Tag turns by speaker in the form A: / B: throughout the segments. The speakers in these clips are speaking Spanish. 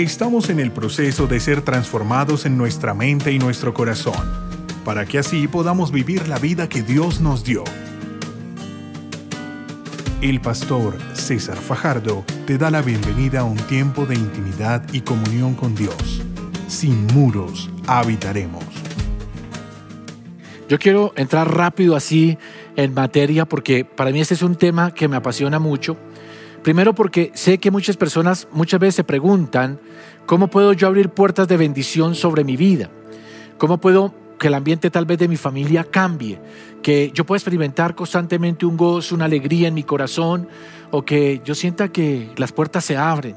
A: Estamos en el proceso de ser transformados en nuestra mente y nuestro corazón, para que así podamos vivir la vida que Dios nos dio. El pastor César Fajardo te da la bienvenida a un tiempo de intimidad y comunión con Dios. Sin muros habitaremos.
B: Yo quiero entrar rápido así en materia porque para mí este es un tema que me apasiona mucho. Primero porque sé que muchas personas muchas veces se preguntan, ¿cómo puedo yo abrir puertas de bendición sobre mi vida? ¿Cómo puedo que el ambiente tal vez de mi familia cambie? Que yo pueda experimentar constantemente un gozo, una alegría en mi corazón o que yo sienta que las puertas se abren,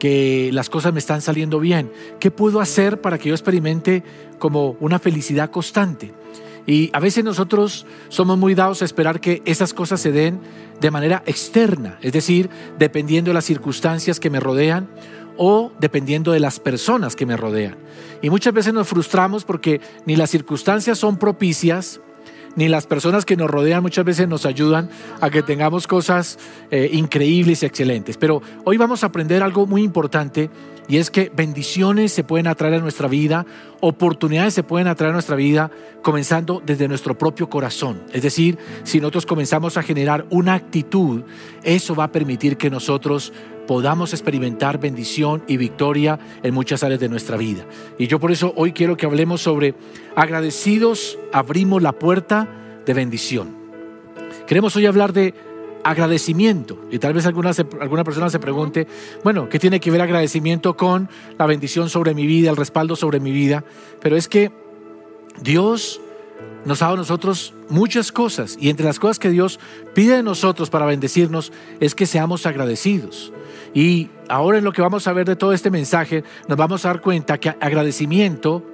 B: que las cosas me están saliendo bien. ¿Qué puedo hacer para que yo experimente como una felicidad constante? Y a veces nosotros somos muy dados a esperar que esas cosas se den de manera externa, es decir, dependiendo de las circunstancias que me rodean o dependiendo de las personas que me rodean. Y muchas veces nos frustramos porque ni las circunstancias son propicias, ni las personas que nos rodean muchas veces nos ayudan a que tengamos cosas eh, increíbles y excelentes. Pero hoy vamos a aprender algo muy importante y es que bendiciones se pueden atraer a nuestra vida, oportunidades se pueden atraer a nuestra vida comenzando desde nuestro propio corazón. Es decir, si nosotros comenzamos a generar una actitud, eso va a permitir que nosotros podamos experimentar bendición y victoria en muchas áreas de nuestra vida. Y yo por eso hoy quiero que hablemos sobre agradecidos abrimos la puerta de bendición. Queremos hoy hablar de agradecimiento. Y tal vez alguna, alguna persona se pregunte, bueno, ¿qué tiene que ver agradecimiento con la bendición sobre mi vida, el respaldo sobre mi vida? Pero es que Dios nos ha dado a nosotros muchas cosas y entre las cosas que Dios pide de nosotros para bendecirnos es que seamos agradecidos. Y ahora en lo que vamos a ver de todo este mensaje, nos vamos a dar cuenta que agradecimiento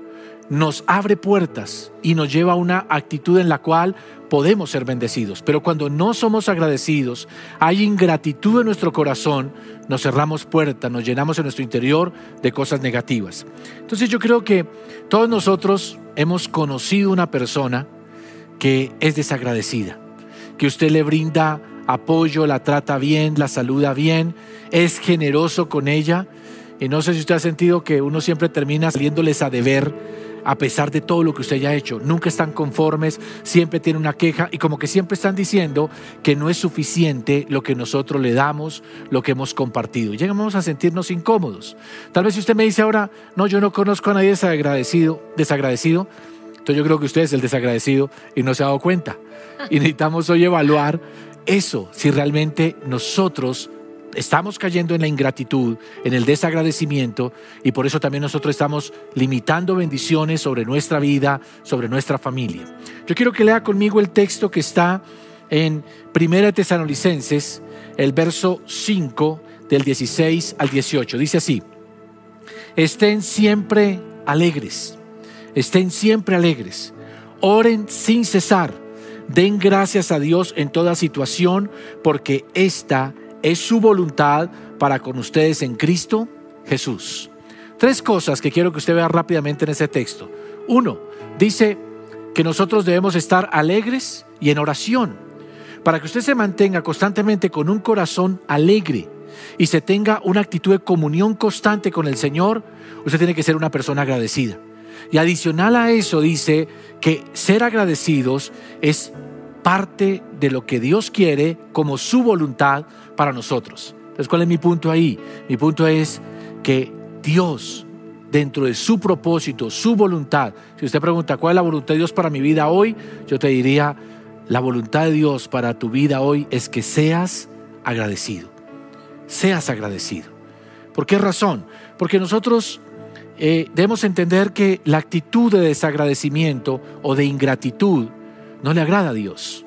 B: nos abre puertas y nos lleva a una actitud en la cual podemos ser bendecidos. Pero cuando no somos agradecidos, hay ingratitud en nuestro corazón, nos cerramos puertas, nos llenamos en nuestro interior de cosas negativas. Entonces yo creo que todos nosotros hemos conocido una persona que es desagradecida, que usted le brinda apoyo, la trata bien, la saluda bien, es generoso con ella. Y no sé si usted ha sentido que uno siempre termina saliéndoles a deber a pesar de todo lo que usted haya hecho. Nunca están conformes, siempre tienen una queja y como que siempre están diciendo que no es suficiente lo que nosotros le damos, lo que hemos compartido. Llegamos a sentirnos incómodos. Tal vez si usted me dice ahora, no, yo no conozco a nadie desagradecido, desagradecido, entonces yo creo que usted es el desagradecido y no se ha dado cuenta. Y necesitamos hoy evaluar eso, si realmente nosotros estamos cayendo en la ingratitud, en el desagradecimiento y por eso también nosotros estamos limitando bendiciones sobre nuestra vida, sobre nuestra familia. Yo quiero que lea conmigo el texto que está en Primera Tesalonicenses, el verso 5 del 16 al 18. Dice así, estén siempre alegres, estén siempre alegres, oren sin cesar, den gracias a Dios en toda situación, porque esta es su voluntad para con ustedes en Cristo Jesús. Tres cosas que quiero que usted vea rápidamente en ese texto. Uno, dice que nosotros debemos estar alegres y en oración. Para que usted se mantenga constantemente con un corazón alegre y se tenga una actitud de comunión constante con el Señor, usted tiene que ser una persona agradecida. Y adicional a eso dice que ser agradecidos es parte de lo que Dios quiere como su voluntad para nosotros. Entonces, ¿cuál es mi punto ahí? Mi punto es que Dios, dentro de su propósito, su voluntad, si usted pregunta cuál es la voluntad de Dios para mi vida hoy, yo te diría, la voluntad de Dios para tu vida hoy es que seas agradecido. Seas agradecido. ¿Por qué razón? Porque nosotros eh, debemos entender que la actitud de desagradecimiento o de ingratitud no le agrada a Dios.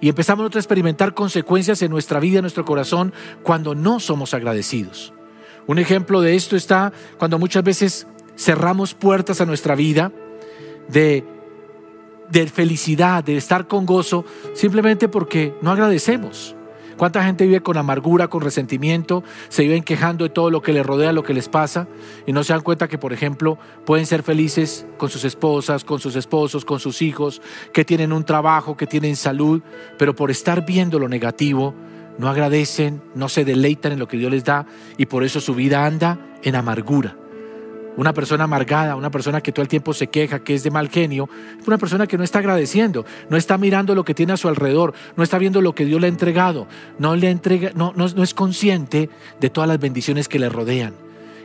B: Y empezamos a experimentar consecuencias en nuestra vida, en nuestro corazón, cuando no somos agradecidos. Un ejemplo de esto está cuando muchas veces cerramos puertas a nuestra vida de, de felicidad, de estar con gozo, simplemente porque no agradecemos. ¿Cuánta gente vive con amargura, con resentimiento? Se viven quejando de todo lo que les rodea, lo que les pasa, y no se dan cuenta que, por ejemplo, pueden ser felices con sus esposas, con sus esposos, con sus hijos, que tienen un trabajo, que tienen salud, pero por estar viendo lo negativo, no agradecen, no se deleitan en lo que Dios les da y por eso su vida anda en amargura. Una persona amargada, una persona que todo el tiempo se queja, que es de mal genio, una persona que no está agradeciendo, no está mirando lo que tiene a su alrededor, no está viendo lo que Dios le ha entregado, no, le entrega, no, no es consciente de todas las bendiciones que le rodean.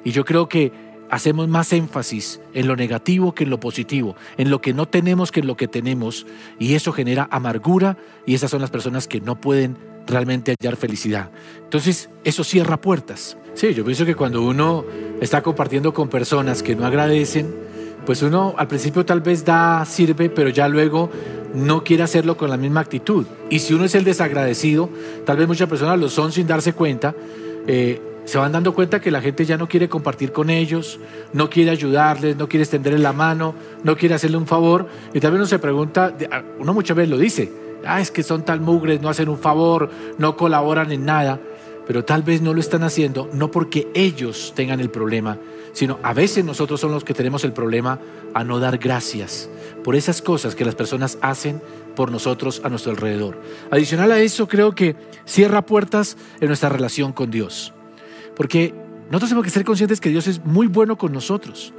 B: Y yo creo que hacemos más énfasis en lo negativo que en lo positivo, en lo que no tenemos que en lo que tenemos, y eso genera amargura y esas son las personas que no pueden realmente hallar felicidad. Entonces, eso cierra puertas. Sí, yo pienso que cuando uno está compartiendo con personas que no agradecen, pues uno al principio tal vez da, sirve, pero ya luego no quiere hacerlo con la misma actitud. Y si uno es el desagradecido, tal vez muchas personas lo son sin darse cuenta, eh, se van dando cuenta que la gente ya no quiere compartir con ellos, no quiere ayudarles, no quiere extenderles la mano, no quiere hacerle un favor. Y también uno se pregunta, uno muchas veces lo dice, ah, es que son tal mugres, no hacen un favor, no colaboran en nada, pero tal vez no lo están haciendo no porque ellos tengan el problema, sino a veces nosotros somos los que tenemos el problema a no dar gracias por esas cosas que las personas hacen por nosotros a nuestro alrededor. Adicional a eso, creo que cierra puertas en nuestra relación con Dios. Porque nosotros tenemos que ser conscientes que Dios es muy bueno con nosotros.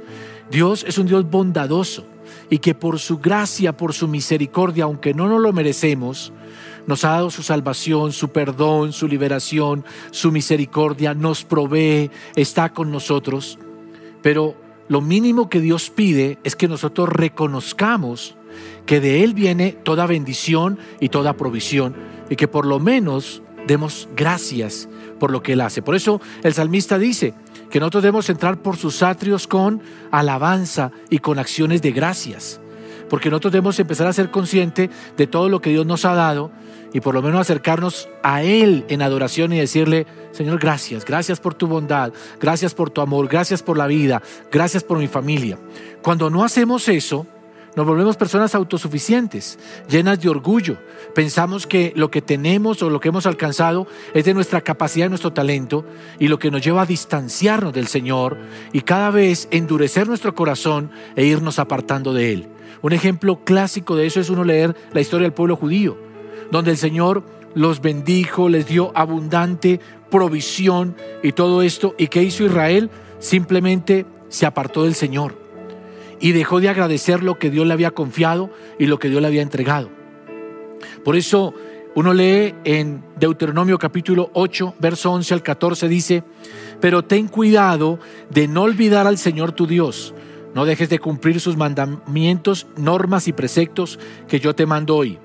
B: Dios es un Dios bondadoso y que por su gracia, por su misericordia, aunque no nos lo merecemos, nos ha dado su salvación, su perdón, su liberación, su misericordia, nos provee, está con nosotros. Pero lo mínimo que Dios pide es que nosotros reconozcamos que de Él viene toda bendición y toda provisión y que por lo menos demos gracias por lo que Él hace. Por eso el salmista dice que nosotros debemos entrar por sus atrios con alabanza y con acciones de gracias. Porque nosotros debemos empezar a ser conscientes de todo lo que Dios nos ha dado y por lo menos acercarnos a Él en adoración y decirle, Señor, gracias, gracias por tu bondad, gracias por tu amor, gracias por la vida, gracias por mi familia. Cuando no hacemos eso, nos volvemos personas autosuficientes, llenas de orgullo. Pensamos que lo que tenemos o lo que hemos alcanzado es de nuestra capacidad, nuestro talento, y lo que nos lleva a distanciarnos del Señor y cada vez endurecer nuestro corazón e irnos apartando de Él. Un ejemplo clásico de eso es uno leer la historia del pueblo judío, donde el Señor los bendijo, les dio abundante provisión y todo esto. ¿Y qué hizo Israel? Simplemente se apartó del Señor y dejó de agradecer lo que Dios le había confiado y lo que Dios le había entregado. Por eso uno lee en Deuteronomio capítulo 8, verso 11 al 14, dice, pero ten cuidado de no olvidar al Señor tu Dios. No dejes de cumplir sus mandamientos, normas y preceptos que yo te mando hoy.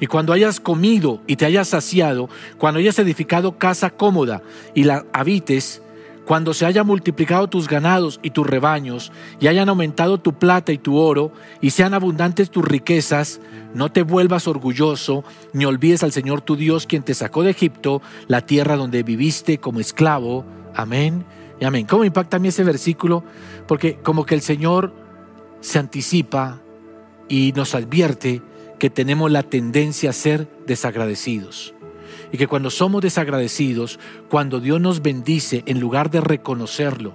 B: Y cuando hayas comido y te hayas saciado, cuando hayas edificado casa cómoda y la habites, cuando se haya multiplicado tus ganados y tus rebaños, y hayan aumentado tu plata y tu oro, y sean abundantes tus riquezas, no te vuelvas orgulloso, ni olvides al Señor tu Dios, quien te sacó de Egipto, la tierra donde viviste como esclavo. Amén y amén. ¿Cómo impacta a mí ese versículo? Porque como que el Señor se anticipa y nos advierte que tenemos la tendencia a ser desagradecidos y que cuando somos desagradecidos, cuando Dios nos bendice, en lugar de reconocerlo,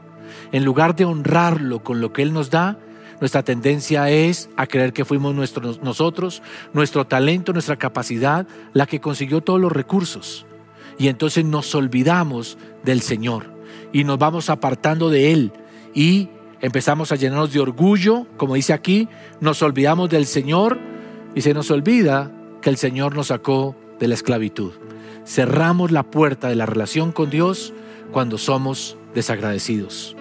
B: en lugar de honrarlo con lo que Él nos da, nuestra tendencia es a creer que fuimos nosotros, nuestro talento, nuestra capacidad, la que consiguió todos los recursos. Y entonces nos olvidamos del Señor y nos vamos apartando de Él y empezamos a llenarnos de orgullo, como dice aquí, nos olvidamos del Señor y se nos olvida que el Señor nos sacó de la esclavitud cerramos la puerta de la relación con Dios cuando somos desagradecidos.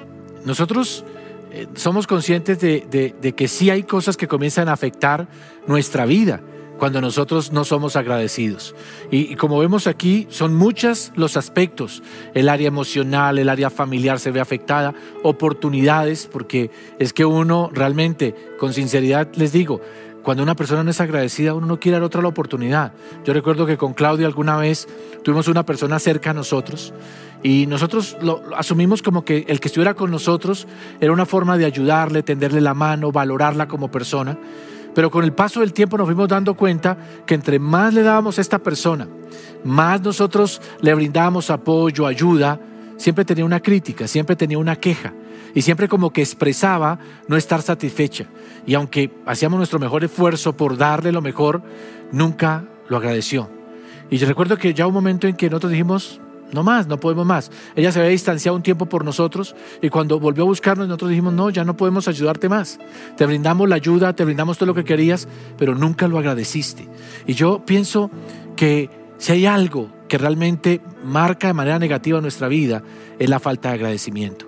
B: Nosotros eh, somos conscientes de, que sí hay cosas que comienzan a afectar nuestra vida cuando nosotros no somos agradecidos. Y, y, como vemos aquí, son muchos los aspectos. El área emocional, el área familiar se ve afectada, oportunidades, porque es que uno realmente, con sinceridad les digo, cuando una persona no es agradecida, uno no quiere dar otra la oportunidad. Yo recuerdo que con Claudio alguna vez tuvimos una persona cerca a nosotros y nosotros lo, asumimos como que el que estuviera con nosotros era una forma de ayudarle, tenderle la mano, valorarla como persona. Pero con el paso del tiempo nos fuimos dando cuenta que entre más le dábamos a esta persona, más nosotros le brindábamos apoyo, ayuda, siempre tenía una crítica, siempre tenía una queja y siempre como que expresaba no estar satisfecha. Y aunque hacíamos nuestro mejor esfuerzo por darle lo mejor, nunca lo agradeció. Y yo recuerdo que ya un momento en que nosotros dijimos, no más, no podemos más. Ella se había distanciado un tiempo por nosotros y cuando volvió a buscarnos nosotros dijimos, no, ya no podemos ayudarte más. Te brindamos la ayuda, te brindamos todo lo que querías, pero nunca lo agradeciste. Y yo pienso que si hay algo que realmente marca de manera negativa nuestra vida, es la falta de agradecimiento.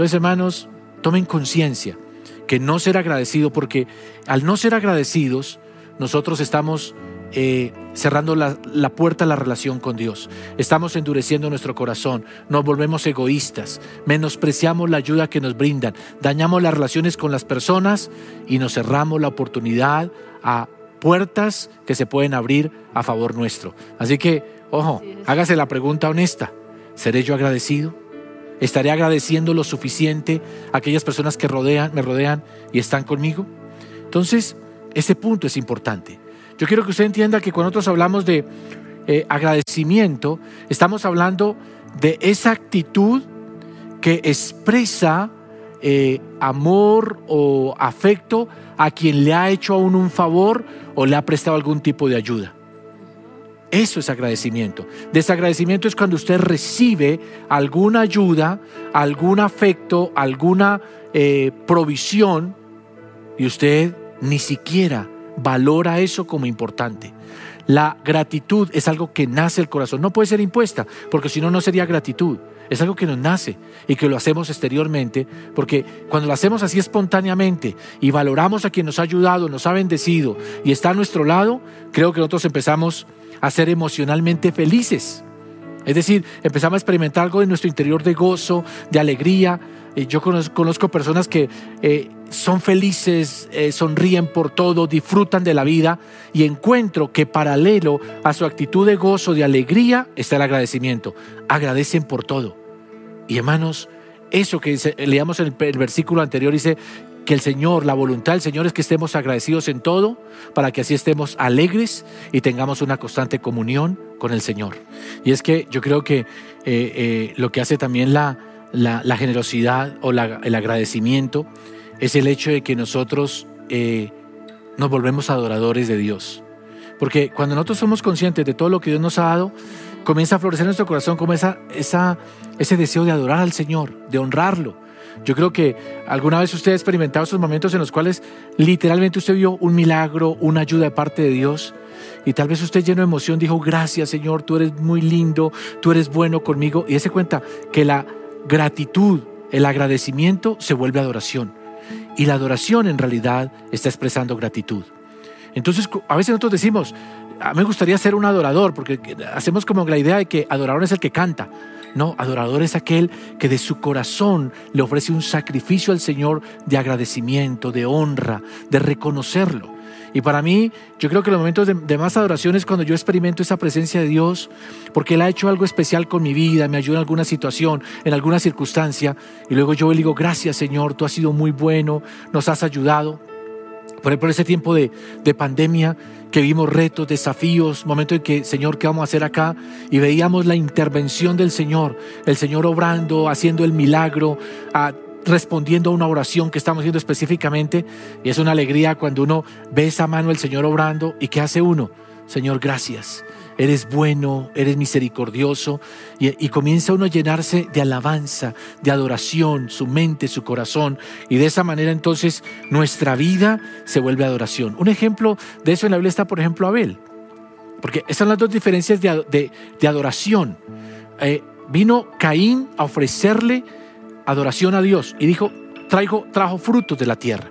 B: Entonces, hermanos, tomen conciencia que no ser agradecido, porque al no ser agradecidos, nosotros estamos eh, cerrando la, puerta a la relación con Dios. Estamos endureciendo nuestro corazón, nos volvemos egoístas, menospreciamos la ayuda que nos brindan, dañamos las relaciones con las personas y nos cerramos la oportunidad a puertas que se pueden abrir a favor nuestro. Así que, ojo, hágase la pregunta honesta. ¿Seré yo agradecido? ¿Estaré agradeciendo lo suficiente a aquellas personas que rodean, me rodean y están conmigo? Entonces, ese punto es importante. Yo quiero que usted entienda que cuando nosotros hablamos de eh, agradecimiento, estamos hablando de esa actitud que expresa eh, amor o afecto a quien le ha hecho a uno un favor o le ha prestado algún tipo de ayuda. Eso es agradecimiento. Desagradecimiento es cuando usted recibe alguna ayuda, algún afecto, alguna eh, provisión y usted ni siquiera valora eso como importante. La gratitud es algo que nace el corazón, no puede ser impuesta, porque si no, no sería gratitud. Es algo que nos nace y que lo hacemos exteriormente, porque cuando lo hacemos así espontáneamente y valoramos a quien nos ha ayudado, nos ha bendecido y está a nuestro lado, creo que nosotros empezamos a ser emocionalmente felices. Es decir, empezamos a experimentar algo de nuestro interior de gozo, de alegría. Yo conozco, personas que eh, son felices, eh, sonríen por todo, disfrutan de la vida y encuentro que paralelo a su actitud de gozo, de alegría, está el agradecimiento. Agradecen por todo. Y hermanos, eso que leíamos en el versículo anterior dice que el Señor, la voluntad del Señor es que estemos agradecidos en todo, para que así estemos alegres y tengamos una constante comunión con el Señor. Y es que yo creo que eh, eh, lo que hace también la, generosidad o el agradecimiento es el hecho de que nosotros eh, nos volvemos adoradores de Dios. Porque cuando nosotros somos conscientes de todo lo que Dios nos ha dado, comienza a florecer nuestro corazón como esa, esa, ese deseo de adorar al Señor, de honrarlo. Yo creo que alguna vez usted ha experimentado esos momentos en los cuales literalmente usted vio un milagro, una ayuda de parte de Dios. Y tal vez usted lleno de emoción dijo, gracias Señor, tú eres muy lindo, tú eres bueno conmigo. Y se cuenta que la gratitud, el agradecimiento se vuelve adoración. Y la adoración en realidad está expresando gratitud. Entonces, a veces nosotros decimos, a mí me gustaría ser un adorador, porque hacemos como la idea de que adorador es el que canta. No, adorador es aquel que de su corazón le ofrece un sacrificio al Señor de agradecimiento, de honra, de reconocerlo. Y para mí, yo creo que los momentos de, más adoración es cuando yo experimento esa presencia de Dios, porque Él ha hecho algo especial con mi vida, me ayuda en alguna situación, en alguna circunstancia, y luego yo le digo, gracias Señor, tú has sido muy bueno, nos has ayudado. Por ejemplo, ese tiempo de, de pandemia, que vimos retos, desafíos, momentos en que, Señor, ¿qué vamos a hacer acá? Y veíamos la intervención del Señor, el Señor obrando, haciendo el milagro, respondiendo a una oración que estamos haciendo específicamente. Y es una alegría cuando uno ve esa mano del Señor obrando y ¿qué hace uno? Señor, gracias. Eres bueno, eres misericordioso. Y, comienza uno a llenarse de alabanza, de adoración, su mente, su corazón. Y de esa manera entonces nuestra vida se vuelve adoración. Un ejemplo de eso en la Biblia está, por ejemplo, Abel. Porque esas son las dos diferencias de, de, adoración. Eh, vino Caín a ofrecerle adoración a Dios y dijo, traigo, trajo frutos de la tierra,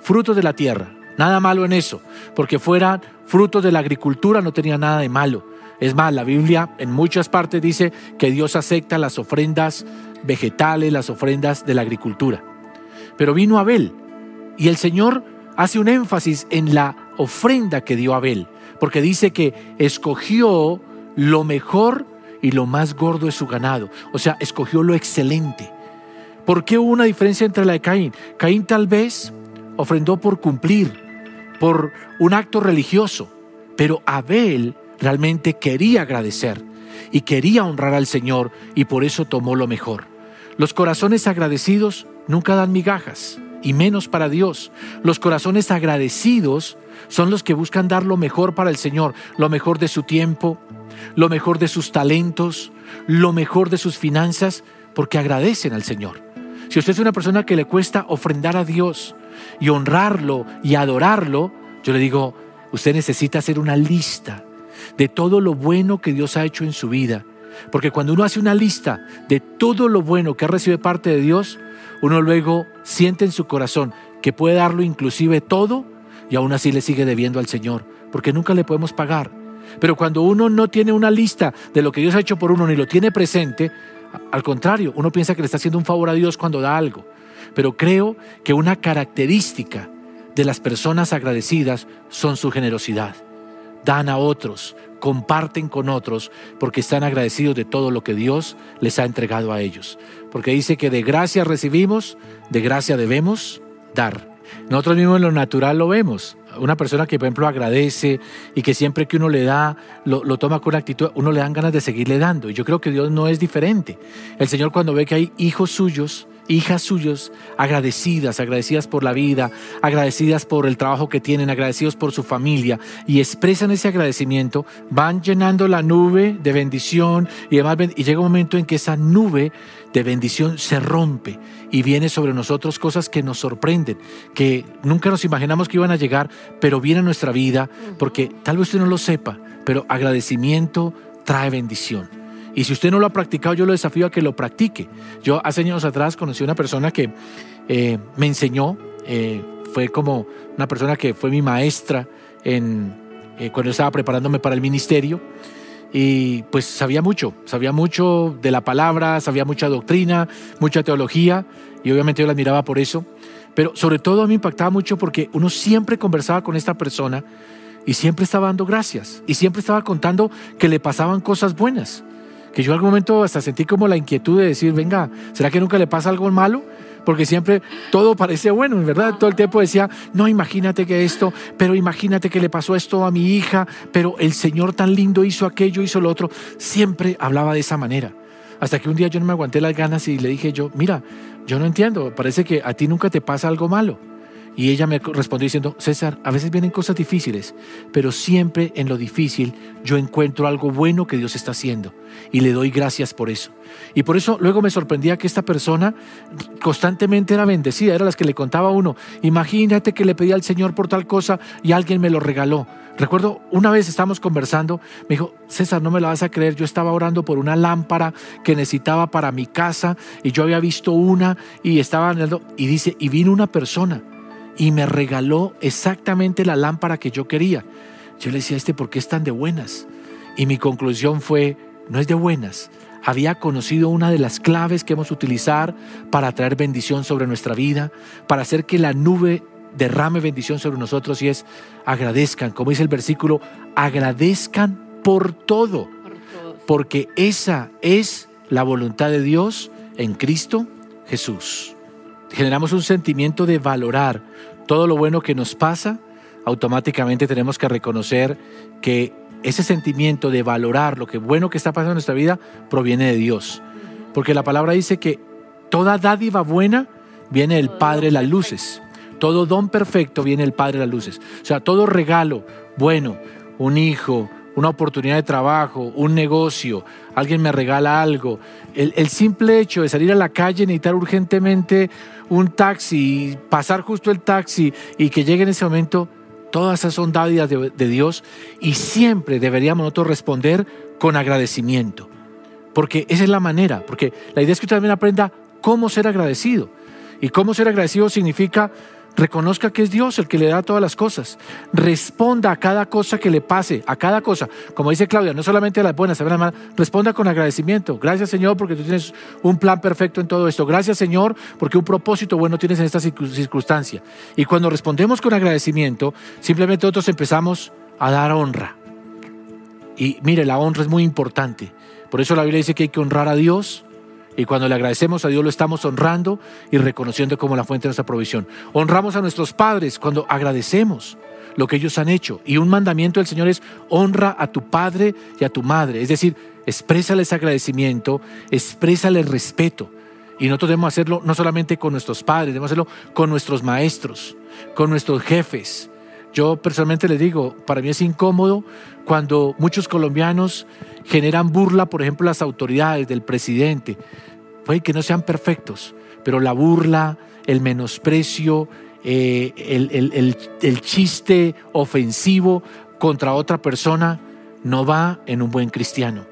B: frutos de la tierra, nada malo en eso, porque fueran frutos de la agricultura no tenía nada de malo. Es más, la Biblia en muchas partes dice que Dios acepta las ofrendas vegetales, las ofrendas de la agricultura. Pero vino Abel y el Señor hace un énfasis en la ofrenda que dio Abel, porque dice que escogió lo mejor y lo más gordo de su ganado, o sea, escogió lo excelente. ¿Por qué hubo una diferencia entre la de Caín? Caín tal vez ofrendó por cumplir, por un acto religioso, pero Abel realmente quería agradecer y quería honrar al Señor y por eso tomó lo mejor. Los corazones agradecidos nunca dan migajas y menos para Dios. Los corazones agradecidos son los que buscan dar lo mejor para el Señor, lo mejor de su tiempo, lo mejor de sus talentos, lo mejor de sus finanzas, porque agradecen al Señor. Si usted es una persona que le cuesta ofrendar a Dios y honrarlo y adorarlo, yo le digo, usted necesita hacer una lista de todo lo bueno que Dios ha hecho en su vida. Porque cuando uno hace una lista de todo lo bueno que de parte de Dios, uno luego siente en su corazón que puede darlo inclusive todo y aún así le sigue debiendo al Señor, porque nunca le podemos pagar. Pero cuando uno no tiene una lista de lo que Dios ha hecho por uno ni lo tiene presente, al contrario, uno piensa que le está haciendo un favor a Dios cuando da algo. Pero creo que una característica de las personas agradecidas son su generosidad. Dan a otros, comparten con otros, porque están agradecidos de todo lo que Dios les ha entregado a ellos. Porque dice que de gracia recibimos, de gracia debemos dar. Nosotros mismos en lo natural lo vemos. Una persona que, por ejemplo, agradece y que siempre que uno le da, lo, toma con actitud, uno le dan ganas de seguirle dando. Y yo creo que Dios no es diferente. El Señor cuando ve que hay hijos suyos hijas suyos agradecidas, agradecidas por la vida, agradecidas por el trabajo que tienen, agradecidos por su familia y expresan ese agradecimiento, van llenando la nube de bendición y demás y llega un momento en que esa nube de bendición se rompe y viene sobre nosotros cosas que nos sorprenden, que nunca nos imaginamos que iban a llegar, pero viene a nuestra vida porque tal vez usted no lo sepa, pero agradecimiento trae bendición. Y si usted no lo ha practicado, yo lo desafío a que lo practique. Yo hace años atrás conocí una persona que eh, me enseñó, eh, fue como una persona que fue mi maestra en, eh, cuando estaba preparándome para el ministerio. Y pues sabía mucho, sabía mucho de la palabra, sabía mucha doctrina, mucha teología, y obviamente yo la admiraba por eso. Pero sobre todo a mí impactaba mucho porque uno siempre conversaba con esta persona y siempre estaba dando gracias y siempre estaba contando que le pasaban cosas buenas que yo en algún momento hasta sentí como la inquietud de decir, venga, ¿será que nunca le pasa algo malo? Porque siempre todo parece bueno, en verdad. Todo el tiempo decía, no, imagínate que esto, pero imagínate que le pasó esto a mi hija, pero el Señor tan lindo hizo aquello, hizo lo otro. Siempre hablaba de esa manera. Hasta que un día yo no me aguanté las ganas y le dije yo, mira, yo no entiendo, parece que a ti nunca te pasa algo malo. Y ella me respondió diciendo, César, a veces vienen cosas difíciles, pero siempre en lo difícil yo encuentro algo bueno que Dios está haciendo y le doy gracias por eso. Y por eso luego me sorprendía que esta persona constantemente era bendecida, era las que le contaba uno, imagínate que le pedí al Señor por tal cosa y alguien me lo regaló. Recuerdo una vez estábamos conversando, me dijo, César, no me la vas a creer, yo estaba orando por una lámpara que necesitaba para mi casa y yo había visto una y estaba y dice, y vino una persona y me regaló exactamente la lámpara que yo quería. Yo le decía, este, ¿por qué es tan de buenas? Y mi conclusión fue, no es de buenas. Había conocido una de las claves que hemos utilizar para traer bendición sobre nuestra vida, para hacer que la nube derrame bendición sobre nosotros y es agradezcan, como dice el versículo, agradezcan por todo, porque esa es la voluntad de Dios en Cristo Jesús. Generamos un sentimiento de valorar todo lo bueno que nos pasa, automáticamente tenemos que reconocer que ese sentimiento de valorar lo que bueno que está pasando en nuestra vida proviene de Dios. Porque la palabra dice que toda dádiva buena viene del Padre de las luces. Todo don perfecto viene del Padre de las luces. O sea, todo regalo bueno, un hijo, una oportunidad de trabajo, un negocio, alguien me regala algo. El, el, simple hecho de salir a la calle, necesitar urgentemente un taxi, pasar justo el taxi y que llegue en ese momento, todas esas son dádivas de, Dios y siempre deberíamos nosotros responder con agradecimiento. Porque esa es la manera, porque la idea es que usted también aprenda cómo ser agradecido. Y cómo ser agradecido significa Reconozca que es Dios el que le da todas las cosas. Responda a cada cosa que le pase, a cada cosa. Como dice Claudia, no solamente a las buenas, a las malas, responda con agradecimiento. Gracias Señor porque tú tienes un plan perfecto en todo esto. Gracias Señor porque un propósito bueno tienes en esta circunstancia. Y cuando respondemos con agradecimiento, simplemente nosotros empezamos a dar honra. Y mire, la honra es muy importante. Por eso la Biblia dice que hay que honrar a Dios y cuando le agradecemos a Dios lo estamos honrando y reconociendo como la fuente de nuestra provisión. Honramos a nuestros padres cuando agradecemos lo que ellos han hecho. Y un mandamiento del Señor es honra a tu padre y a tu madre. Es decir, exprésales agradecimiento, exprésales respeto. Y nosotros debemos hacerlo no solamente con nuestros padres, debemos hacerlo con nuestros maestros, con nuestros jefes, Yo personalmente les digo, para mí es incómodo cuando muchos colombianos generan burla, por ejemplo, las autoridades, del presidente. Puede que no sean perfectos, pero la burla, el menosprecio, eh, el chiste ofensivo contra otra persona no va en un buen cristiano.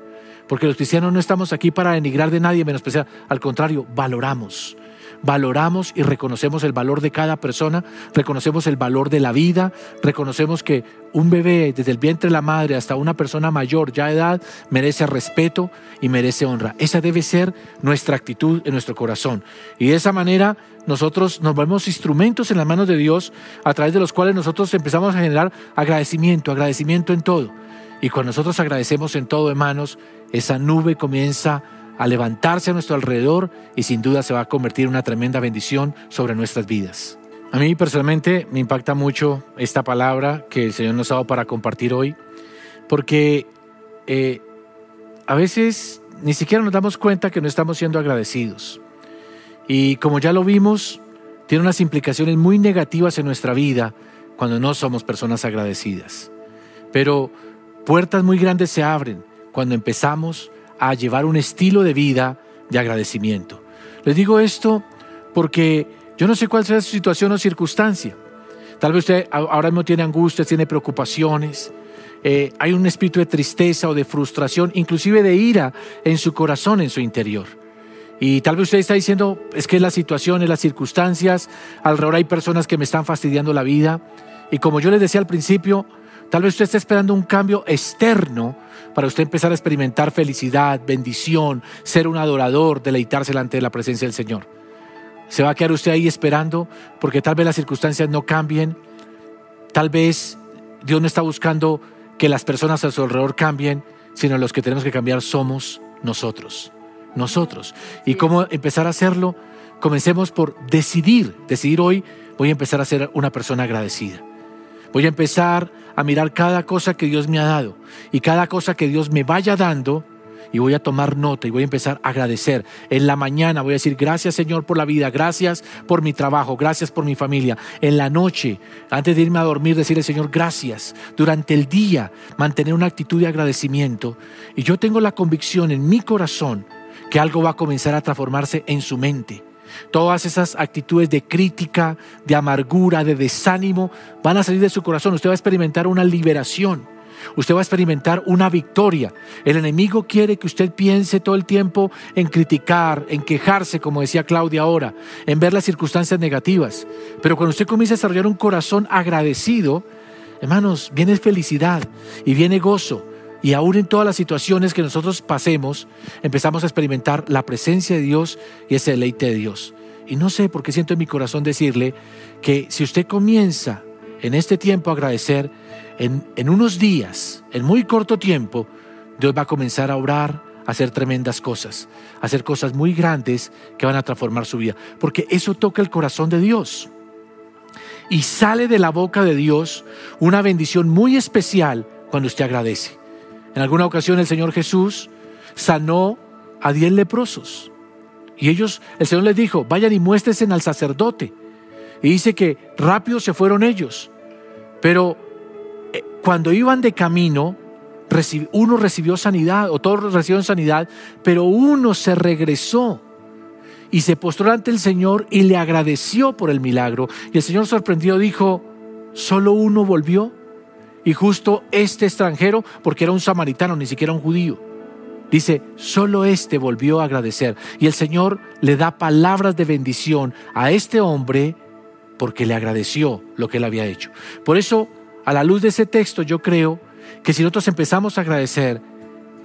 B: Porque los cristianos no estamos aquí para denigrar de nadie, menospreciar. Al contrario, valoramos valoramos y reconocemos el valor de cada persona, reconocemos el valor de la vida, reconocemos que un bebé desde el vientre de la madre hasta una persona mayor ya de edad merece respeto y merece honra. Esa debe ser nuestra actitud en nuestro corazón. Y de esa manera nosotros nos volvemos instrumentos en las manos de Dios a través de los cuales nosotros empezamos a generar agradecimiento, agradecimiento en todo. Y cuando nosotros agradecemos en todo, hermanos, esa nube comienza a levantarse a nuestro alrededor y sin duda se va a convertir en una tremenda bendición sobre nuestras vidas. A mí personalmente me impacta mucho esta palabra que el Señor nos ha dado para compartir hoy, porque eh, a veces ni siquiera nos damos cuenta que no estamos siendo agradecidos. Y como ya lo vimos, tiene unas implicaciones muy negativas en nuestra vida cuando no somos personas agradecidas. Pero puertas muy grandes se abren cuando empezamos a llevar un estilo de vida de agradecimiento. Les digo esto porque yo no sé cuál sea su situación o circunstancia. Tal vez usted ahora mismo tiene angustias, tiene preocupaciones, eh, hay un espíritu de tristeza o de frustración, inclusive de ira en su corazón, en su interior. Y tal vez usted está diciendo, es que las situaciones, las circunstancias, alrededor hay personas que me están fastidiando la vida. Y como yo les decía al principio, tal vez usted está esperando un cambio externo para usted empezar a experimentar felicidad, bendición, ser un adorador, deleitarse delante de la presencia del Señor. Se va a quedar usted ahí esperando porque tal vez las circunstancias no cambien, tal vez Dios no está buscando que las personas a su alrededor cambien, sino los que tenemos que cambiar somos nosotros, nosotros. ¿Y cómo empezar a hacerlo? Comencemos por decidir, decidir hoy, voy a empezar a ser una persona agradecida. Voy a empezar a mirar cada cosa que Dios me ha dado y cada cosa que Dios me vaya dando y voy a tomar nota y voy a empezar a agradecer. En la mañana voy a decir gracias Señor por la vida, gracias por mi trabajo, gracias por mi familia. En la noche, antes de irme a dormir, decirle Señor gracias. Durante el día, mantener una actitud de agradecimiento. Y yo tengo la convicción en mi corazón que algo va a comenzar a transformarse en su mente. Todas esas actitudes de crítica, de amargura, de desánimo, van a salir de su corazón. Usted va a experimentar una liberación. Usted va a experimentar una victoria. El enemigo quiere que usted piense todo el tiempo en criticar, en quejarse, como decía Claudia ahora, en ver las circunstancias negativas. Pero cuando usted comienza a desarrollar un corazón agradecido, hermanos, viene felicidad y viene gozo. Y aún en todas las situaciones que nosotros pasemos, empezamos a experimentar la presencia de Dios y ese deleite de Dios. Y no sé por qué siento en mi corazón decirle que si usted comienza en este tiempo a agradecer, en, en unos días, en muy corto tiempo, Dios va a comenzar a orar, a hacer tremendas cosas, a hacer cosas muy grandes que van a transformar su vida. Porque eso toca el corazón de Dios. Y sale de la boca de Dios una bendición muy especial cuando usted agradece. En alguna ocasión el Señor Jesús sanó a diez leprosos. Y ellos, el Señor les dijo, vayan y muéstrense al sacerdote. Y dice que rápido se fueron ellos. Pero eh, cuando iban de camino, uno recibió sanidad, o todos recibieron sanidad, pero uno se regresó y se postró ante el Señor y le agradeció por el milagro. Y el Señor sorprendido dijo, ¿solo uno volvió? Y justo este extranjero, porque era un samaritano, ni siquiera un judío, dice, solo este volvió a agradecer. Y el Señor le da palabras de bendición a este hombre porque le agradeció lo que él había hecho. Por eso, a la luz de ese texto, yo creo que si nosotros empezamos a agradecer,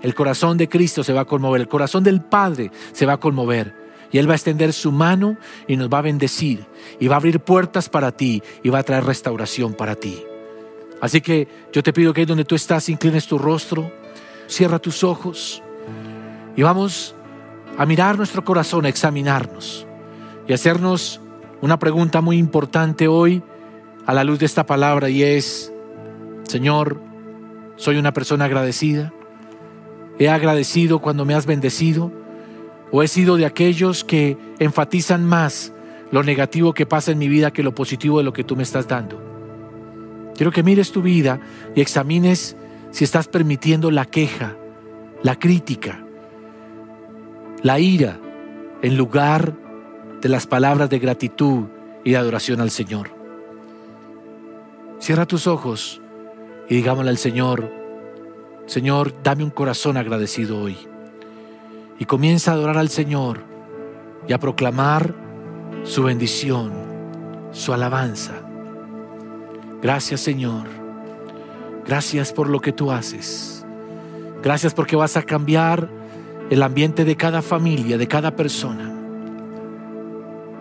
B: el corazón de Cristo se va a conmover, el corazón del Padre se va a conmover. Y Él va a extender su mano y nos va a bendecir. Y va a abrir puertas para ti y va a traer restauración para ti. Así que yo te pido que ahí donde tú estás inclines tu rostro, cierra tus ojos y vamos a mirar nuestro corazón, a examinarnos y hacernos una pregunta muy importante hoy a la luz de esta palabra y es, Señor, ¿soy una persona agradecida? ¿He agradecido cuando me has bendecido? ¿O he sido de aquellos que enfatizan más lo negativo que pasa en mi vida que lo positivo de lo que tú me estás dando? Quiero que mires tu vida y examines si estás permitiendo la queja, la crítica, la ira, en lugar de las palabras de gratitud y de adoración al Señor. Cierra tus ojos y digámosle al Señor, Señor, dame un corazón agradecido hoy. Y comienza a adorar al Señor y a proclamar su bendición, su alabanza. Gracias Señor. Gracias por lo que tú haces. Gracias porque vas a cambiar el ambiente de cada familia, de cada persona.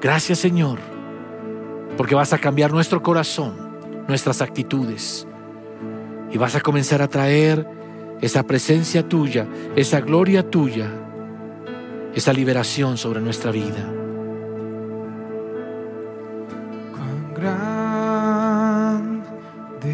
B: Gracias Señor, porque vas a cambiar nuestro corazón, nuestras actitudes. Y vas a comenzar a traer esa presencia tuya, esa gloria tuya, esa liberación sobre nuestra vida.